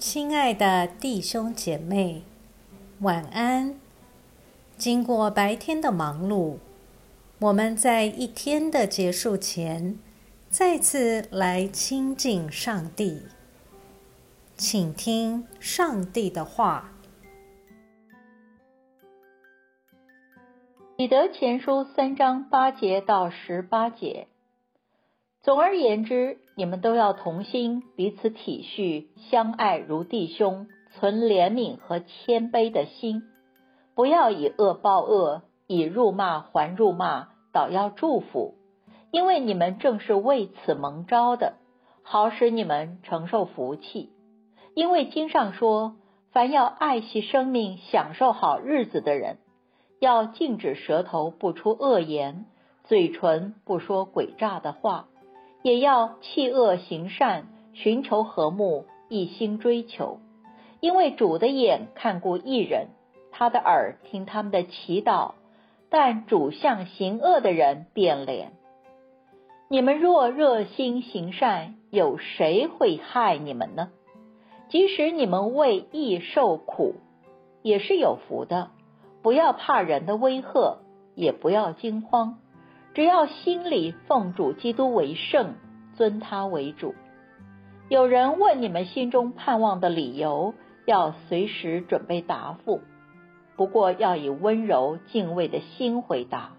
亲爱的弟兄姐妹，晚安。经过白天的忙碌，我们在一天的结束前，再次来亲近上帝，请听上帝的话。彼得前书三章八节到十八节。总而言之，你们都要同心，彼此体恤，相爱如弟兄，存怜悯和谦卑的心，不要以恶报恶，以辱骂还辱骂，倒要祝福，因为你们正是为此蒙招的，好使你们承受福气。因为经上说，凡要爱惜生命、享受好日子的人，要禁止舌头不出恶言，嘴唇不说诡诈的话。也要弃恶行善，寻求和睦，一心追求。因为主的眼看过一人，他的耳听他们的祈祷，但主向行恶的人变脸。你们若热心行善，有谁会害你们呢？即使你们为义受苦，也是有福的。不要怕人的威吓，也不要惊慌。只要心里奉主基督为圣，尊他为主。有人问你们心中盼望的理由，要随时准备答复。不过要以温柔敬畏的心回答，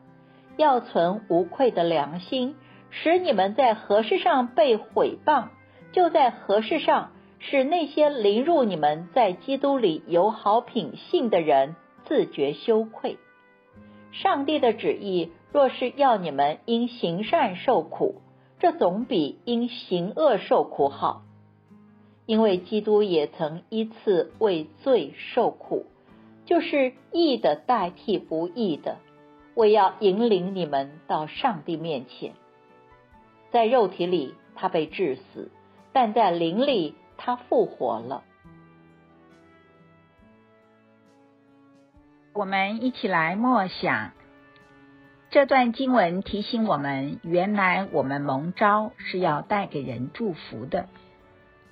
要存无愧的良心，使你们在何事上被毁谤，就在何事上使那些凌辱你们在基督里有好品性的人自觉羞愧。上帝的旨意。若是要你们因行善受苦，这总比因行恶受苦好。因为基督也曾一次为罪受苦，就是义的代替不义的，为要引领你们到上帝面前。在肉体里他被致死，但在灵里他复活了。我们一起来默想。这段经文提醒我们，原来我们蒙召是要带给人祝福的，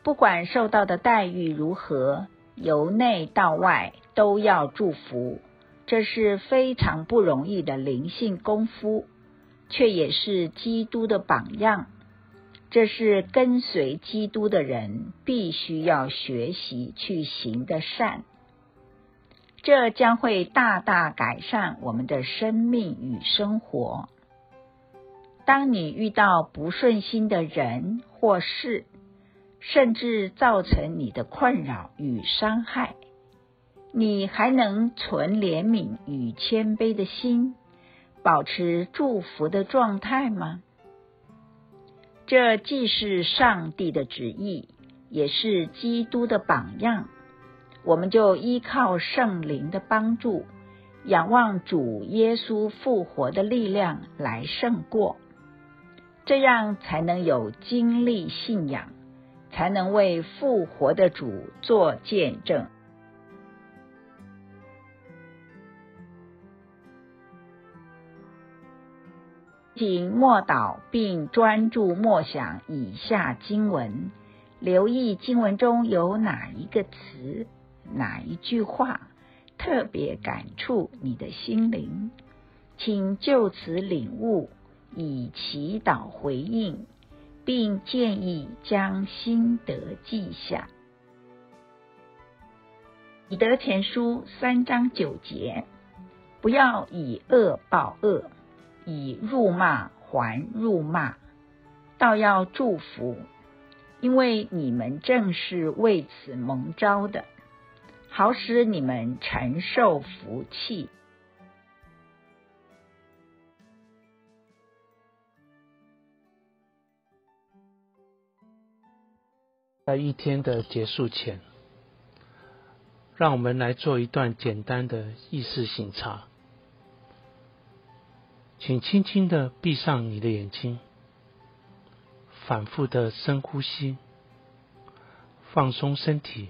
不管受到的待遇如何，由内到外都要祝福。这是非常不容易的灵性功夫，却也是基督的榜样。这是跟随基督的人必须要学习去行的善。这将会大大改善我们的生命与生活。当你遇到不顺心的人或事，甚至造成你的困扰与伤害，你还能存怜悯与谦卑的心，保持祝福的状态吗？这既是上帝的旨意，也是基督的榜样。我们就依靠圣灵的帮助，仰望主耶稣复活的力量来胜过，这样才能有经历信仰，才能为复活的主做见证。请默祷并专注默想以下经文，留意经文中有哪一个词。哪一句话特别感触你的心灵？请就此领悟，以祈祷回应，并建议将心得记下。彼得前书三章九节：不要以恶报恶，以辱骂还辱骂，倒要祝福，因为你们正是为此蒙招的。好使你们承受福气。在一天的结束前，让我们来做一段简单的意识醒察。请轻轻的闭上你的眼睛，反复的深呼吸，放松身体。